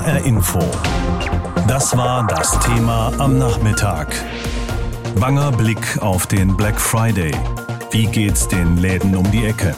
HR Info. Das war das Thema am Nachmittag. Banger Blick auf den Black Friday. Wie geht's den Läden um die Ecke?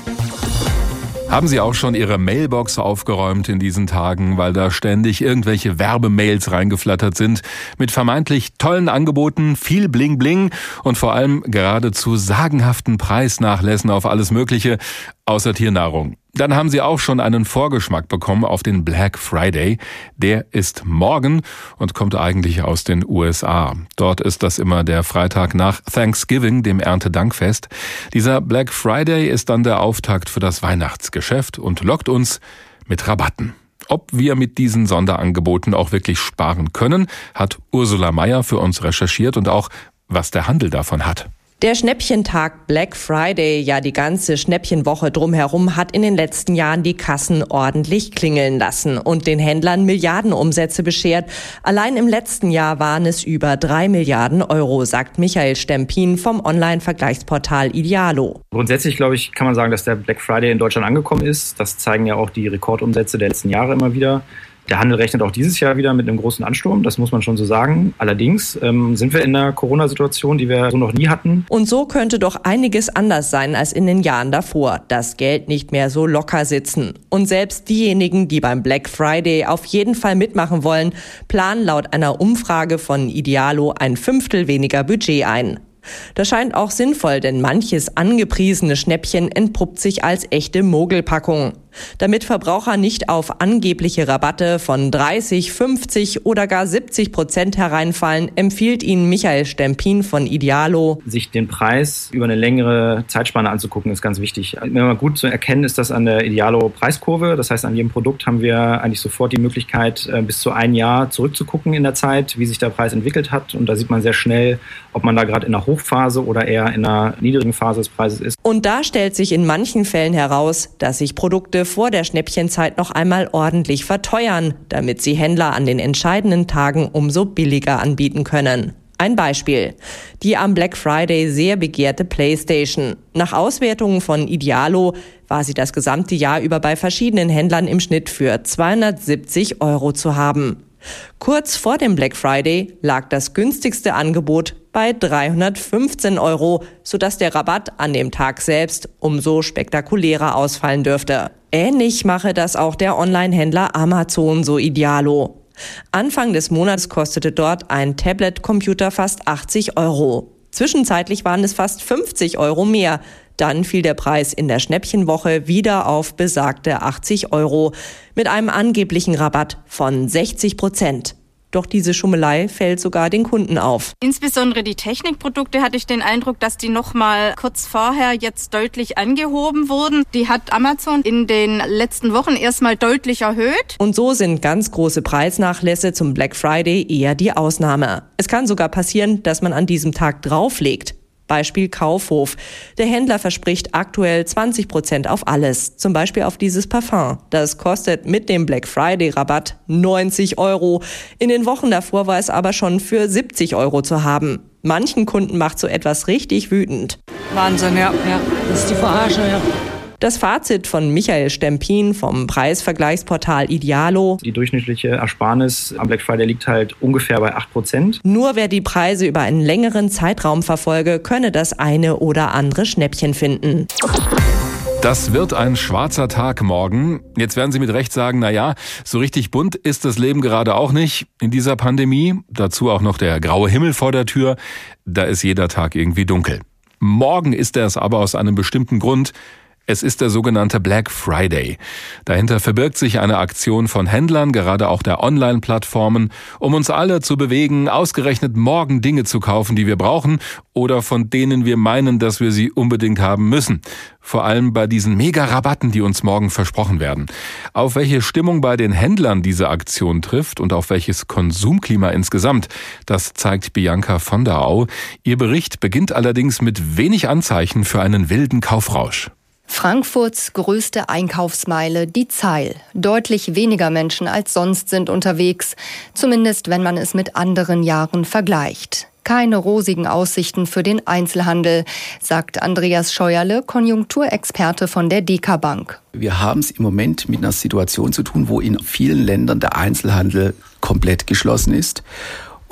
Haben Sie auch schon Ihre Mailbox aufgeräumt in diesen Tagen, weil da ständig irgendwelche Werbemails reingeflattert sind mit vermeintlich tollen Angeboten, viel Bling Bling und vor allem geradezu sagenhaften Preisnachlässen auf alles Mögliche außer Tiernahrung. Dann haben Sie auch schon einen Vorgeschmack bekommen auf den Black Friday. Der ist morgen und kommt eigentlich aus den USA. Dort ist das immer der Freitag nach Thanksgiving, dem Erntedankfest. Dieser Black Friday ist dann der Auftakt für das Weihnachtsgeschäft und lockt uns mit Rabatten. Ob wir mit diesen Sonderangeboten auch wirklich sparen können, hat Ursula Meyer für uns recherchiert und auch, was der Handel davon hat. Der Schnäppchentag Black Friday, ja die ganze Schnäppchenwoche drumherum, hat in den letzten Jahren die Kassen ordentlich klingeln lassen und den Händlern Milliardenumsätze beschert. Allein im letzten Jahr waren es über drei Milliarden Euro, sagt Michael Stempin vom Online-Vergleichsportal Idealo. Grundsätzlich, glaube ich, kann man sagen, dass der Black Friday in Deutschland angekommen ist. Das zeigen ja auch die Rekordumsätze der letzten Jahre immer wieder. Der Handel rechnet auch dieses Jahr wieder mit einem großen Ansturm, das muss man schon so sagen. Allerdings ähm, sind wir in einer Corona-Situation, die wir so noch nie hatten. Und so könnte doch einiges anders sein als in den Jahren davor. Das Geld nicht mehr so locker sitzen. Und selbst diejenigen, die beim Black Friday auf jeden Fall mitmachen wollen, planen laut einer Umfrage von Idealo ein Fünftel weniger Budget ein. Das scheint auch sinnvoll, denn manches angepriesene Schnäppchen entpuppt sich als echte Mogelpackung. Damit Verbraucher nicht auf angebliche Rabatte von 30, 50 oder gar 70 Prozent hereinfallen, empfiehlt Ihnen Michael Stempin von Idealo. Sich den Preis über eine längere Zeitspanne anzugucken, ist ganz wichtig. Wenn man gut zu erkennen ist das an der Idealo Preiskurve. Das heißt, an jedem Produkt haben wir eigentlich sofort die Möglichkeit, äh, bis zu ein Jahr zurückzugucken in der Zeit, wie sich der Preis entwickelt hat. Und da sieht man sehr schnell, ob man da gerade in einer Hochphase oder eher in einer niedrigen Phase des Preises ist. Und da stellt sich in manchen Fällen heraus, dass sich Produkte vor der Schnäppchenzeit noch einmal ordentlich verteuern, damit sie Händler an den entscheidenden Tagen umso billiger anbieten können. Ein Beispiel. Die am Black Friday sehr begehrte PlayStation. Nach Auswertungen von Idealo war sie das gesamte Jahr über bei verschiedenen Händlern im Schnitt für 270 Euro zu haben. Kurz vor dem Black Friday lag das günstigste Angebot bei 315 Euro, sodass der Rabatt an dem Tag selbst umso spektakulärer ausfallen dürfte. Ähnlich mache das auch der Online-Händler Amazon so idealo. Anfang des Monats kostete dort ein Tablet-Computer fast 80 Euro. Zwischenzeitlich waren es fast 50 Euro mehr. Dann fiel der Preis in der Schnäppchenwoche wieder auf besagte 80 Euro mit einem angeblichen Rabatt von 60 Prozent. Doch diese Schummelei fällt sogar den Kunden auf. Insbesondere die Technikprodukte hatte ich den Eindruck, dass die noch mal kurz vorher jetzt deutlich angehoben wurden. Die hat Amazon in den letzten Wochen erstmal deutlich erhöht. Und so sind ganz große Preisnachlässe zum Black Friday eher die Ausnahme. Es kann sogar passieren, dass man an diesem Tag drauflegt. Beispiel Kaufhof. Der Händler verspricht aktuell 20 Prozent auf alles, zum Beispiel auf dieses Parfum. Das kostet mit dem Black Friday Rabatt 90 Euro. In den Wochen davor war es aber schon für 70 Euro zu haben. Manchen Kunden macht so etwas richtig wütend. Wahnsinn, ja. ja. Das ist die Verarsche, ja. Das Fazit von Michael Stempin vom Preisvergleichsportal Idealo. Die durchschnittliche Ersparnis am Black Friday liegt halt ungefähr bei 8%. Nur wer die Preise über einen längeren Zeitraum verfolge, könne das eine oder andere Schnäppchen finden. Das wird ein schwarzer Tag morgen. Jetzt werden Sie mit Recht sagen, na ja, so richtig bunt ist das Leben gerade auch nicht in dieser Pandemie. Dazu auch noch der graue Himmel vor der Tür. Da ist jeder Tag irgendwie dunkel. Morgen ist er es aber aus einem bestimmten Grund. Es ist der sogenannte Black Friday. Dahinter verbirgt sich eine Aktion von Händlern, gerade auch der Online-Plattformen, um uns alle zu bewegen, ausgerechnet morgen Dinge zu kaufen, die wir brauchen oder von denen wir meinen, dass wir sie unbedingt haben müssen. Vor allem bei diesen Mega-Rabatten, die uns morgen versprochen werden. Auf welche Stimmung bei den Händlern diese Aktion trifft und auf welches Konsumklima insgesamt, das zeigt Bianca von der Au. Ihr Bericht beginnt allerdings mit wenig Anzeichen für einen wilden Kaufrausch. Frankfurts größte Einkaufsmeile, die Zeil. Deutlich weniger Menschen als sonst sind unterwegs, zumindest wenn man es mit anderen Jahren vergleicht. keine rosigen Aussichten für den Einzelhandel, sagt Andreas Scheuerle, Konjunkturexperte von der DK Bank. Wir haben es im Moment mit einer Situation zu tun, wo in vielen Ländern der Einzelhandel komplett geschlossen ist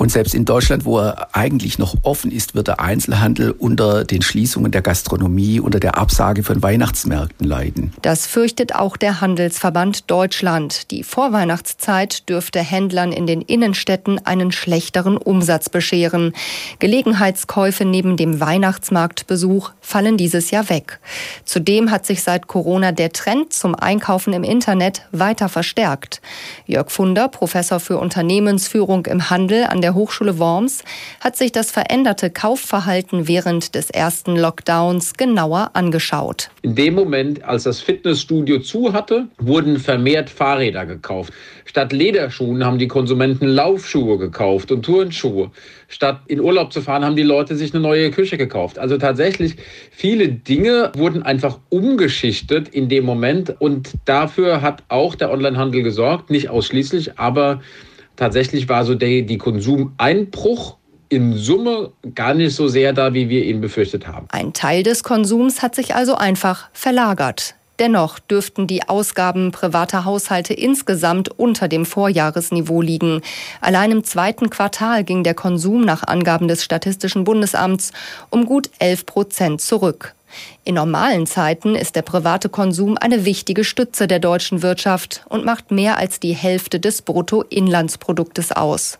und selbst in Deutschland, wo er eigentlich noch offen ist, wird der Einzelhandel unter den Schließungen der Gastronomie, unter der Absage von Weihnachtsmärkten leiden. Das fürchtet auch der Handelsverband Deutschland. Die Vorweihnachtszeit dürfte Händlern in den Innenstädten einen schlechteren Umsatz bescheren. Gelegenheitskäufe neben dem Weihnachtsmarktbesuch fallen dieses Jahr weg. Zudem hat sich seit Corona der Trend zum Einkaufen im Internet weiter verstärkt. Jörg Funder, Professor für Unternehmensführung im Handel an der der Hochschule Worms hat sich das veränderte Kaufverhalten während des ersten Lockdowns genauer angeschaut. In dem Moment, als das Fitnessstudio zu hatte, wurden vermehrt Fahrräder gekauft. Statt Lederschuhen haben die Konsumenten Laufschuhe gekauft und Turnschuhe. Statt in Urlaub zu fahren, haben die Leute sich eine neue Küche gekauft. Also tatsächlich, viele Dinge wurden einfach umgeschichtet in dem Moment und dafür hat auch der Onlinehandel gesorgt, nicht ausschließlich, aber tatsächlich war so der, die Konsumeinbruch in Summe gar nicht so sehr da, wie wir ihn befürchtet haben. Ein Teil des Konsums hat sich also einfach verlagert. Dennoch dürften die Ausgaben privater Haushalte insgesamt unter dem Vorjahresniveau liegen. Allein im zweiten Quartal ging der Konsum nach Angaben des Statistischen Bundesamts um gut 11 Prozent zurück. In normalen Zeiten ist der private Konsum eine wichtige Stütze der deutschen Wirtschaft und macht mehr als die Hälfte des Bruttoinlandsproduktes aus.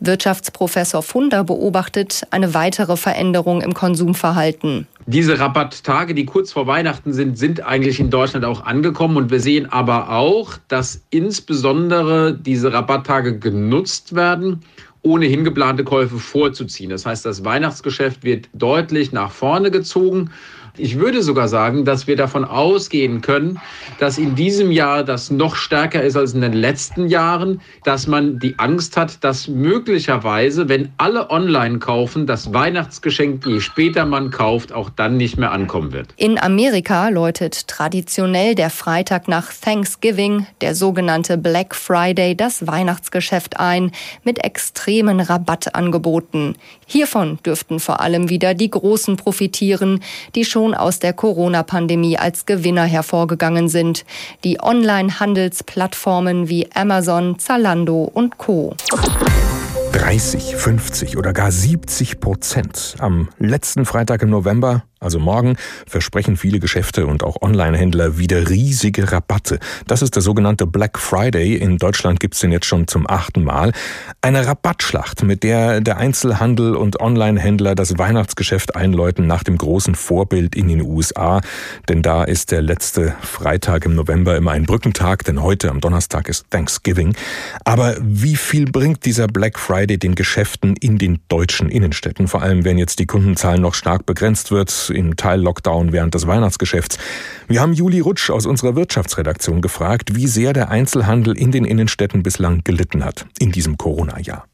Wirtschaftsprofessor Funder beobachtet eine weitere Veränderung im Konsumverhalten. Diese Rabatttage, die kurz vor Weihnachten sind, sind eigentlich in Deutschland auch angekommen. Und wir sehen aber auch, dass insbesondere diese Rabatttage genutzt werden, ohnehin geplante Käufe vorzuziehen. Das heißt, das Weihnachtsgeschäft wird deutlich nach vorne gezogen. Ich würde sogar sagen, dass wir davon ausgehen können, dass in diesem Jahr das noch stärker ist als in den letzten Jahren, dass man die Angst hat, dass möglicherweise, wenn alle online kaufen, das Weihnachtsgeschenk, je später man kauft, auch dann nicht mehr ankommen wird. In Amerika läutet traditionell der Freitag nach Thanksgiving, der sogenannte Black Friday, das Weihnachtsgeschäft ein mit extremen Rabattangeboten. Hiervon dürften vor allem wieder die Großen profitieren, die schon aus der Corona-Pandemie als Gewinner hervorgegangen sind. Die Online-Handelsplattformen wie Amazon, Zalando und Co. 30, 50 oder gar 70 Prozent. Am letzten Freitag im November also morgen versprechen viele Geschäfte und auch Online-Händler wieder riesige Rabatte. Das ist der sogenannte Black Friday. In Deutschland gibt's den jetzt schon zum achten Mal. Eine Rabattschlacht, mit der der Einzelhandel und Online-Händler das Weihnachtsgeschäft einläuten nach dem großen Vorbild in den USA. Denn da ist der letzte Freitag im November immer ein Brückentag, denn heute am Donnerstag ist Thanksgiving. Aber wie viel bringt dieser Black Friday den Geschäften in den deutschen Innenstädten? Vor allem, wenn jetzt die Kundenzahl noch stark begrenzt wird im Teil-Lockdown während des Weihnachtsgeschäfts. Wir haben Juli Rutsch aus unserer Wirtschaftsredaktion gefragt, wie sehr der Einzelhandel in den Innenstädten bislang gelitten hat in diesem Corona-Jahr.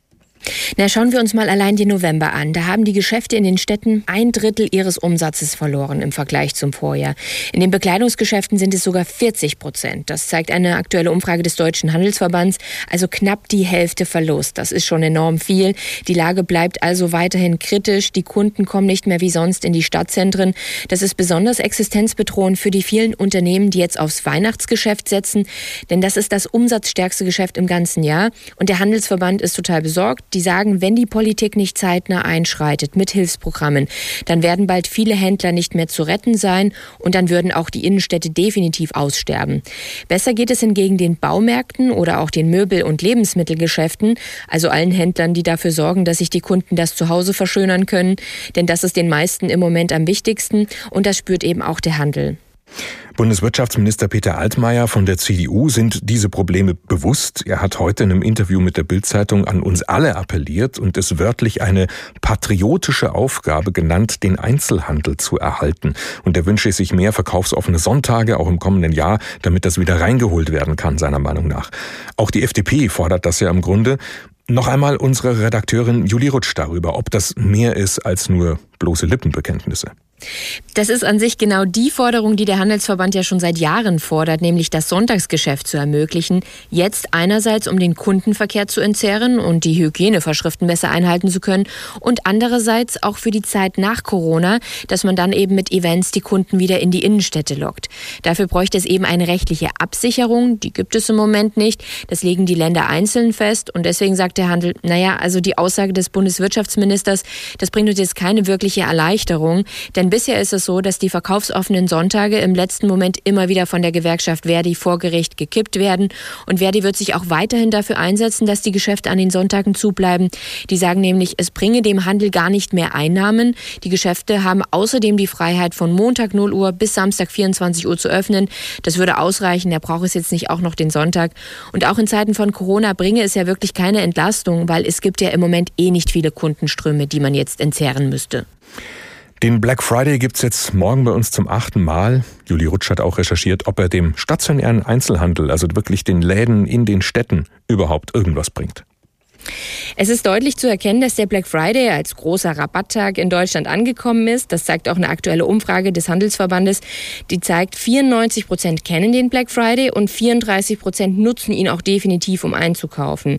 Na, schauen wir uns mal allein den November an. Da haben die Geschäfte in den Städten ein Drittel ihres Umsatzes verloren im Vergleich zum Vorjahr. In den Bekleidungsgeschäften sind es sogar 40 Prozent. Das zeigt eine aktuelle Umfrage des Deutschen Handelsverbands. Also knapp die Hälfte Verlust. Das ist schon enorm viel. Die Lage bleibt also weiterhin kritisch. Die Kunden kommen nicht mehr wie sonst in die Stadtzentren. Das ist besonders existenzbedrohend für die vielen Unternehmen, die jetzt aufs Weihnachtsgeschäft setzen. Denn das ist das umsatzstärkste Geschäft im ganzen Jahr. Und der Handelsverband ist total besorgt die sagen, wenn die Politik nicht zeitnah einschreitet mit Hilfsprogrammen, dann werden bald viele Händler nicht mehr zu retten sein und dann würden auch die Innenstädte definitiv aussterben. Besser geht es hingegen den Baumärkten oder auch den Möbel- und Lebensmittelgeschäften, also allen Händlern, die dafür sorgen, dass sich die Kunden das Zuhause verschönern können, denn das ist den meisten im Moment am wichtigsten und das spürt eben auch der Handel. Bundeswirtschaftsminister Peter Altmaier von der CDU sind diese Probleme bewusst. Er hat heute in einem Interview mit der Bildzeitung an uns alle appelliert und es wörtlich eine patriotische Aufgabe genannt, den Einzelhandel zu erhalten. Und er wünsche sich mehr verkaufsoffene Sonntage auch im kommenden Jahr, damit das wieder reingeholt werden kann, seiner Meinung nach. Auch die FDP fordert das ja im Grunde. Noch einmal unsere Redakteurin Julie Rutsch darüber, ob das mehr ist als nur bloße Lippenbekenntnisse. Das ist an sich genau die Forderung, die der Handelsverband ja schon seit Jahren fordert, nämlich das Sonntagsgeschäft zu ermöglichen. Jetzt einerseits, um den Kundenverkehr zu entzerren und die Hygienevorschriften besser einhalten zu können und andererseits auch für die Zeit nach Corona, dass man dann eben mit Events die Kunden wieder in die Innenstädte lockt. Dafür bräuchte es eben eine rechtliche Absicherung, die gibt es im Moment nicht. Das legen die Länder einzeln fest und deswegen sagt der Handel, naja, also die Aussage des Bundeswirtschaftsministers, das bringt uns jetzt keine wirkliche Erleichterung, denn bisher ist es so, dass die verkaufsoffenen Sonntage im letzten Moment immer wieder von der Gewerkschaft Verdi vor Gericht gekippt werden. Und Verdi wird sich auch weiterhin dafür einsetzen, dass die Geschäfte an den Sonntagen zubleiben. Die sagen nämlich, es bringe dem Handel gar nicht mehr Einnahmen. Die Geschäfte haben außerdem die Freiheit, von Montag 0 Uhr bis Samstag 24 Uhr zu öffnen. Das würde ausreichen. Er braucht es jetzt nicht auch noch den Sonntag. Und auch in Zeiten von Corona bringe es ja wirklich keine Entlastung, weil es gibt ja im Moment eh nicht viele Kundenströme, die man jetzt entzerren müsste. Den Black Friday gibt's jetzt morgen bei uns zum achten Mal. Juli Rutsch hat auch recherchiert, ob er dem stationären Einzelhandel, also wirklich den Läden in den Städten, überhaupt irgendwas bringt. Es ist deutlich zu erkennen, dass der Black Friday als großer Rabatttag in Deutschland angekommen ist. Das zeigt auch eine aktuelle Umfrage des Handelsverbandes. Die zeigt, 94 Prozent kennen den Black Friday und 34 Prozent nutzen ihn auch definitiv, um einzukaufen.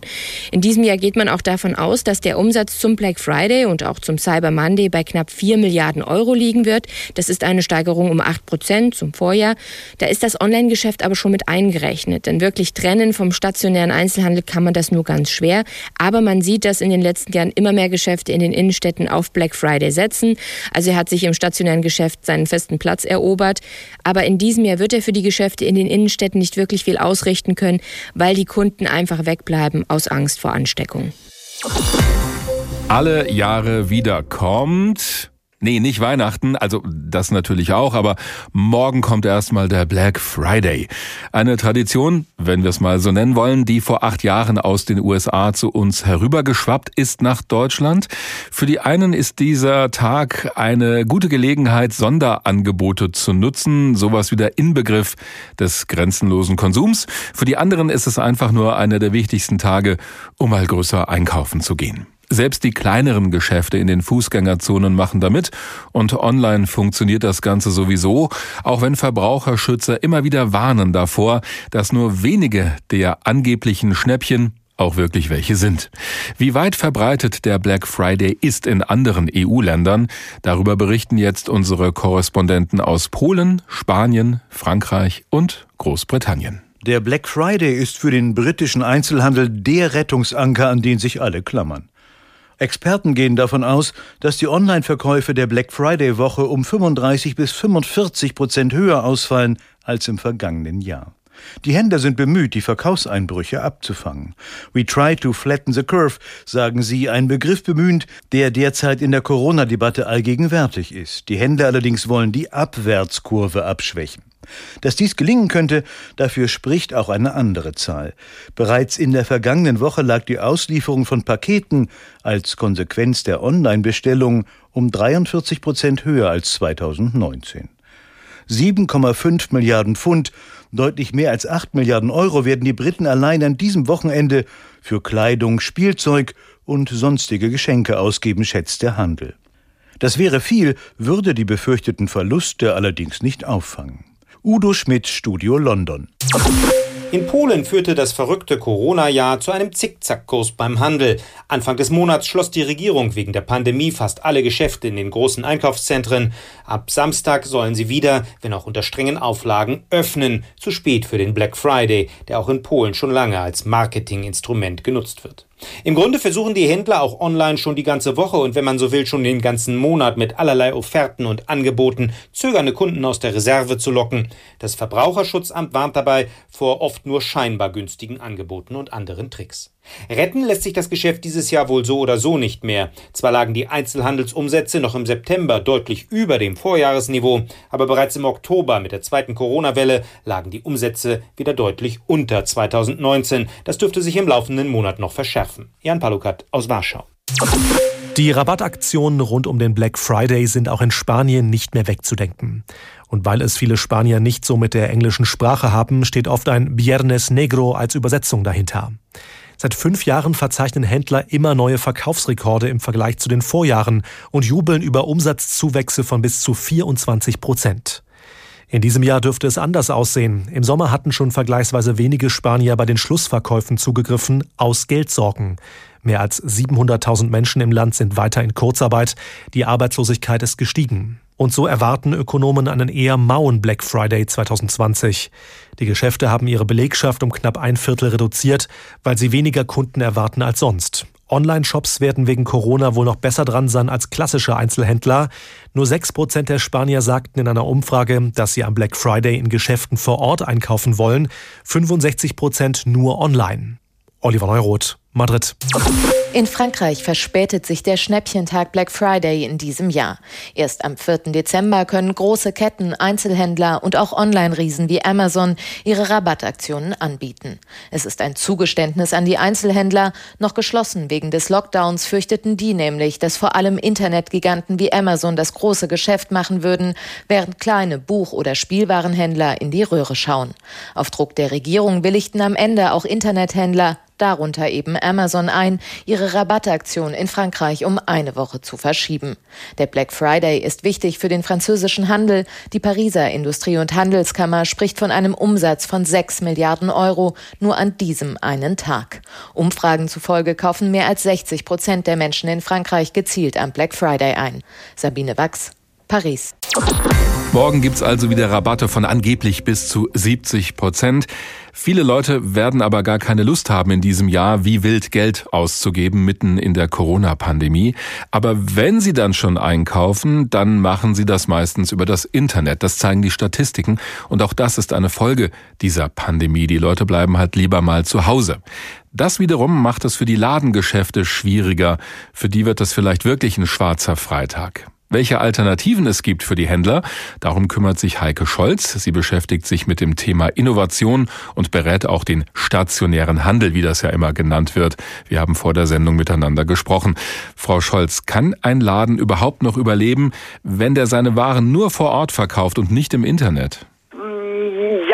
In diesem Jahr geht man auch davon aus, dass der Umsatz zum Black Friday und auch zum Cyber Monday bei knapp 4 Milliarden Euro liegen wird. Das ist eine Steigerung um 8 Prozent zum Vorjahr. Da ist das Online-Geschäft aber schon mit eingerechnet. Denn wirklich trennen vom stationären Einzelhandel kann man das nur ganz schwer. Aber man sieht, dass in den letzten Jahren immer mehr Geschäfte in den Innenstädten auf Black Friday setzen. Also er hat sich im stationären Geschäft seinen festen Platz erobert. Aber in diesem Jahr wird er für die Geschäfte in den Innenstädten nicht wirklich viel ausrichten können, weil die Kunden einfach wegbleiben aus Angst vor Ansteckung. Alle Jahre wieder kommt Nee, nicht Weihnachten, also das natürlich auch, aber morgen kommt erstmal der Black Friday. Eine Tradition, wenn wir es mal so nennen wollen, die vor acht Jahren aus den USA zu uns herübergeschwappt ist nach Deutschland. Für die einen ist dieser Tag eine gute Gelegenheit, Sonderangebote zu nutzen, sowas wie der Inbegriff des grenzenlosen Konsums. Für die anderen ist es einfach nur einer der wichtigsten Tage, um mal größer einkaufen zu gehen. Selbst die kleineren Geschäfte in den Fußgängerzonen machen damit und online funktioniert das Ganze sowieso, auch wenn Verbraucherschützer immer wieder warnen davor, dass nur wenige der angeblichen Schnäppchen auch wirklich welche sind. Wie weit verbreitet der Black Friday ist in anderen EU-Ländern, darüber berichten jetzt unsere Korrespondenten aus Polen, Spanien, Frankreich und Großbritannien. Der Black Friday ist für den britischen Einzelhandel der Rettungsanker, an den sich alle klammern. Experten gehen davon aus, dass die Online-Verkäufe der Black Friday-Woche um 35 bis 45 Prozent höher ausfallen als im vergangenen Jahr. Die Händler sind bemüht, die Verkaufseinbrüche abzufangen. We try to flatten the curve, sagen sie, ein Begriff bemühend, der derzeit in der Corona-Debatte allgegenwärtig ist. Die Händler allerdings wollen die Abwärtskurve abschwächen. Dass dies gelingen könnte, dafür spricht auch eine andere Zahl. Bereits in der vergangenen Woche lag die Auslieferung von Paketen als Konsequenz der Online-Bestellung um 43 Prozent höher als 2019. 7,5 Milliarden Pfund, deutlich mehr als 8 Milliarden Euro werden die Briten allein an diesem Wochenende für Kleidung, Spielzeug und sonstige Geschenke ausgeben, schätzt der Handel. Das wäre viel, würde die befürchteten Verluste allerdings nicht auffangen. Udo Schmidt, Studio London. In Polen führte das verrückte Corona-Jahr zu einem Zickzackkurs beim Handel. Anfang des Monats schloss die Regierung wegen der Pandemie fast alle Geschäfte in den großen Einkaufszentren. Ab Samstag sollen sie wieder, wenn auch unter strengen Auflagen, öffnen. Zu spät für den Black Friday, der auch in Polen schon lange als Marketinginstrument genutzt wird. Im Grunde versuchen die Händler auch online schon die ganze Woche und wenn man so will schon den ganzen Monat mit allerlei Offerten und Angeboten zögernde Kunden aus der Reserve zu locken. Das Verbraucherschutzamt warnt dabei vor oft nur scheinbar günstigen Angeboten und anderen Tricks. Retten lässt sich das Geschäft dieses Jahr wohl so oder so nicht mehr. Zwar lagen die Einzelhandelsumsätze noch im September deutlich über dem Vorjahresniveau, aber bereits im Oktober mit der zweiten Corona-Welle lagen die Umsätze wieder deutlich unter 2019. Das dürfte sich im laufenden Monat noch verschärfen. Jan Palukat aus Warschau. Die Rabattaktionen rund um den Black Friday sind auch in Spanien nicht mehr wegzudenken. Und weil es viele Spanier nicht so mit der englischen Sprache haben, steht oft ein Viernes Negro als Übersetzung dahinter. Seit fünf Jahren verzeichnen Händler immer neue Verkaufsrekorde im Vergleich zu den Vorjahren und jubeln über Umsatzzuwächse von bis zu 24 Prozent. In diesem Jahr dürfte es anders aussehen. Im Sommer hatten schon vergleichsweise wenige Spanier bei den Schlussverkäufen zugegriffen, aus Geldsorgen. Mehr als 700.000 Menschen im Land sind weiter in Kurzarbeit. Die Arbeitslosigkeit ist gestiegen. Und so erwarten Ökonomen einen eher mauen Black Friday 2020. Die Geschäfte haben ihre Belegschaft um knapp ein Viertel reduziert, weil sie weniger Kunden erwarten als sonst. Online-Shops werden wegen Corona wohl noch besser dran sein als klassische Einzelhändler. Nur sechs Prozent der Spanier sagten in einer Umfrage, dass sie am Black Friday in Geschäften vor Ort einkaufen wollen. 65 Prozent nur online. Oliver Neuroth, Madrid. In Frankreich verspätet sich der Schnäppchentag Black Friday in diesem Jahr. Erst am 4. Dezember können große Ketten, Einzelhändler und auch Online-Riesen wie Amazon ihre Rabattaktionen anbieten. Es ist ein Zugeständnis an die Einzelhändler. Noch geschlossen wegen des Lockdowns fürchteten die nämlich, dass vor allem Internetgiganten wie Amazon das große Geschäft machen würden, während kleine Buch- oder Spielwarenhändler in die Röhre schauen. Auf Druck der Regierung willigten am Ende auch Internethändler darunter eben Amazon ein, ihre Rabattaktion in Frankreich um eine Woche zu verschieben. Der Black Friday ist wichtig für den französischen Handel. Die Pariser Industrie- und Handelskammer spricht von einem Umsatz von 6 Milliarden Euro nur an diesem einen Tag. Umfragen zufolge kaufen mehr als 60 Prozent der Menschen in Frankreich gezielt am Black Friday ein. Sabine Wachs, Paris. Morgen gibt's also wieder Rabatte von angeblich bis zu 70 Prozent. Viele Leute werden aber gar keine Lust haben, in diesem Jahr wie wild Geld auszugeben, mitten in der Corona-Pandemie. Aber wenn sie dann schon einkaufen, dann machen sie das meistens über das Internet. Das zeigen die Statistiken. Und auch das ist eine Folge dieser Pandemie. Die Leute bleiben halt lieber mal zu Hause. Das wiederum macht es für die Ladengeschäfte schwieriger. Für die wird das vielleicht wirklich ein schwarzer Freitag. Welche Alternativen es gibt für die Händler, darum kümmert sich Heike Scholz. Sie beschäftigt sich mit dem Thema Innovation und berät auch den stationären Handel, wie das ja immer genannt wird. Wir haben vor der Sendung miteinander gesprochen. Frau Scholz, kann ein Laden überhaupt noch überleben, wenn der seine Waren nur vor Ort verkauft und nicht im Internet?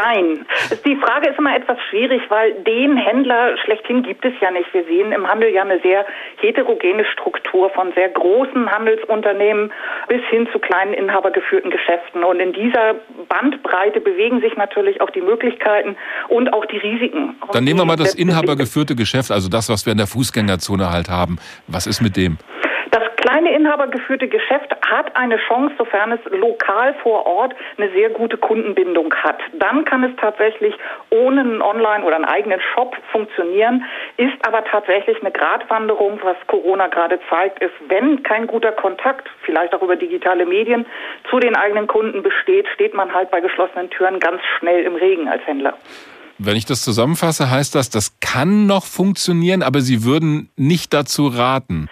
Nein. Die Frage ist immer etwas schwierig, weil den Händler schlechthin gibt es ja nicht. Wir sehen im Handel ja eine sehr heterogene Struktur von sehr großen Handelsunternehmen bis hin zu kleinen inhabergeführten Geschäften. Und in dieser Bandbreite bewegen sich natürlich auch die Möglichkeiten und auch die Risiken. Dann nehmen wir mal das inhabergeführte Geschäft, also das, was wir in der Fußgängerzone halt haben. Was ist mit dem? Kleine inhabergeführte Geschäft hat eine Chance, sofern es lokal vor Ort eine sehr gute Kundenbindung hat. Dann kann es tatsächlich ohne einen Online- oder einen eigenen Shop funktionieren, ist aber tatsächlich eine Gratwanderung, was Corona gerade zeigt, ist, wenn kein guter Kontakt, vielleicht auch über digitale Medien, zu den eigenen Kunden besteht, steht man halt bei geschlossenen Türen ganz schnell im Regen als Händler. Wenn ich das zusammenfasse, heißt das, das kann noch funktionieren, aber Sie würden nicht dazu raten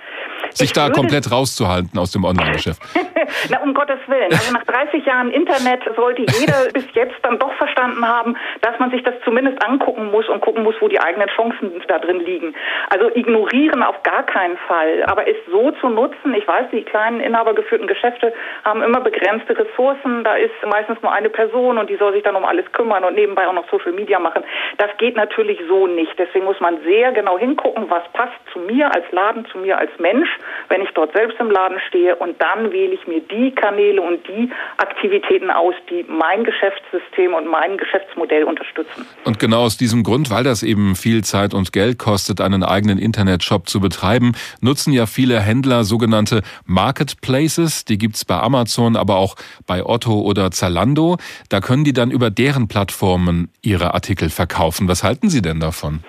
sich da komplett rauszuhalten aus dem Online-Geschäft. Na, um Gottes Willen. Also nach 30 Jahren Internet sollte jeder bis jetzt dann doch verstanden haben, dass man sich das zumindest angucken muss und gucken muss, wo die eigenen Chancen da drin liegen. Also ignorieren auf gar keinen Fall, aber es so zu nutzen. Ich weiß, die kleinen inhabergeführten Geschäfte haben immer begrenzte Ressourcen. Da ist meistens nur eine Person und die soll sich dann um alles kümmern und nebenbei auch noch Social Media machen. Das geht natürlich so nicht. Deswegen muss man sehr genau hingucken, was passt zu mir als Laden, zu mir als Mensch, wenn ich dort selbst im Laden stehe und dann wähle ich mir die Kanäle und die Aktivitäten aus, die mein Geschäftssystem und mein Geschäftsmodell unterstützen. Und genau aus diesem Grund, weil das eben viel Zeit und Geld kostet, einen eigenen Internetshop zu betreiben, nutzen ja viele Händler sogenannte Marketplaces. Die gibt's bei Amazon, aber auch bei Otto oder Zalando. Da können die dann über deren Plattformen ihre Artikel verkaufen. Was halten Sie denn davon?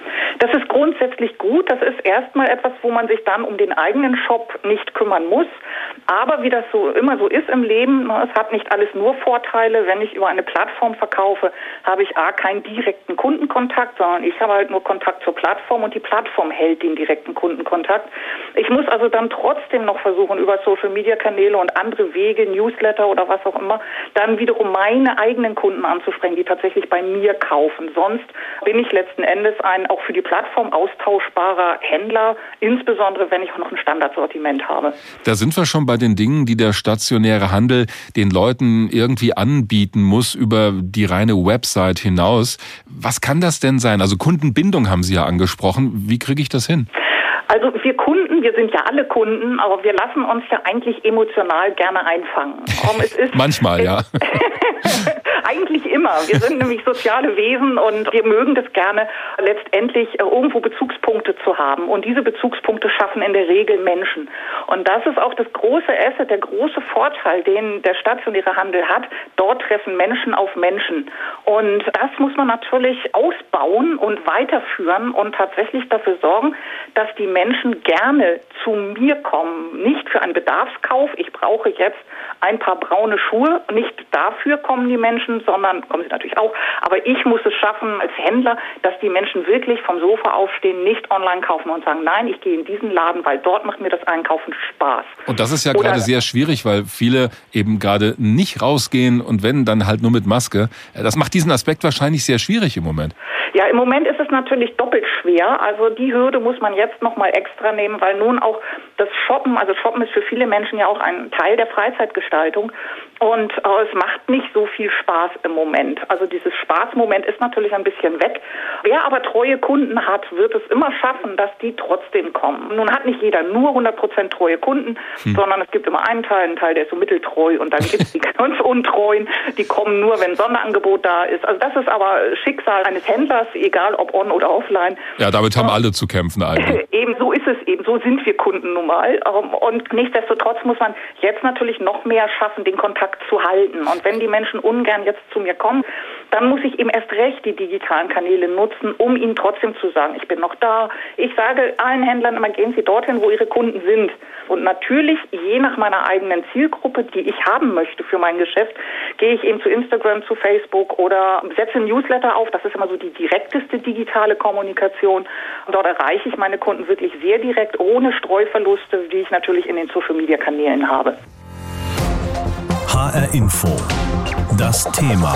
Grundsätzlich gut. Das ist erstmal etwas, wo man sich dann um den eigenen Shop nicht kümmern muss. Aber wie das so immer so ist im Leben, ne, es hat nicht alles nur Vorteile. Wenn ich über eine Plattform verkaufe, habe ich A, keinen direkten Kundenkontakt, sondern ich habe halt nur Kontakt zur Plattform und die Plattform hält den direkten Kundenkontakt. Ich muss also dann trotzdem noch versuchen, über Social Media Kanäle und andere Wege, Newsletter oder was auch immer, dann wiederum meine eigenen Kunden anzusprechen, die tatsächlich bei mir kaufen. Sonst bin ich letzten Endes ein auch für die Plattform austauschbarer Händler, insbesondere wenn ich auch noch ein Standardsortiment habe. Da sind wir schon bei den Dingen, die der stationäre Handel den Leuten irgendwie anbieten muss über die reine Website hinaus. Was kann das denn sein? Also Kundenbindung haben Sie ja angesprochen. Wie kriege ich das hin? Also wir Kunden, wir sind ja alle Kunden, aber wir lassen uns ja eigentlich emotional gerne einfangen. Manchmal, ja. eigentlich immer. Wir sind nämlich soziale Wesen und wir mögen das gerne, letztendlich äh, irgendwo Bezugspunkte zu haben. Und diese Bezugspunkte schaffen in der Regel Menschen. Und das ist auch das große Asset, der große Vorteil, den der stationäre Handel hat. Dort treffen Menschen auf Menschen. Und das muss man natürlich ausbauen und weiterführen und tatsächlich dafür sorgen, dass die Menschen gerne zu mir kommen. Nicht für einen Bedarfskauf. Ich brauche jetzt ein paar braune Schuhe. Nicht dafür kommen die Menschen, sondern kommen sie natürlich auch. Aber ich muss es schaffen als Händler, dass die Menschen wirklich vom Sofa aufstehen, nicht online kaufen und sagen, nein, ich gehe in diesen Laden, weil dort macht mir das Einkaufen Spaß. Und das ist ja gerade sehr schwierig, weil viele eben gerade nicht rausgehen und wenn, dann halt nur mit Maske. Das macht diesen Aspekt wahrscheinlich sehr schwierig im Moment. Ja, im Moment ist es natürlich doppelt schwer. Also die Hürde muss man jetzt noch mal extra nehmen, weil nun auch das Shoppen, also Shoppen ist für viele Menschen ja auch ein Teil der Freizeitgestaltung und äh, es macht nicht so viel Spaß im Moment. Also dieses Spaßmoment ist natürlich ein bisschen weg. Wer aber treue Kunden hat, wird es immer schaffen, dass die trotzdem kommen. Nun hat nicht jeder nur 100% treue Kunden, hm. sondern es gibt immer einen Teil, einen Teil, der ist so mitteltreu und dann gibt es die ganz untreuen, die kommen nur, wenn Sonderangebot da ist. Also das ist aber Schicksal eines Händlers, egal ob on oder offline. Ja, damit haben alle zu kämpfen eigentlich. Eben so ist es eben, so sind wir Kunden nun mal. Ähm, und nichtsdestotrotz muss man jetzt natürlich noch mehr schaffen, den Kontakt zu halten. Und wenn die Menschen ungern jetzt zu mir kommen, dann muss ich eben erst recht die digitalen Kanäle nutzen, um ihnen trotzdem zu sagen, ich bin noch da. Ich sage allen Händlern immer, gehen Sie dorthin, wo Ihre Kunden sind. Und natürlich, je nach meiner eigenen Zielgruppe, die ich haben möchte für mein Geschäft, gehe ich eben zu Instagram, zu Facebook oder setze Newsletter auf. Das ist immer so die direkteste digitale Kommunikation. Und dort erreiche ich meine Kunden wirklich sehr direkt, ohne Streuverluste, die ich natürlich in den Social-Media-Kanälen habe. HR Info. Das Thema.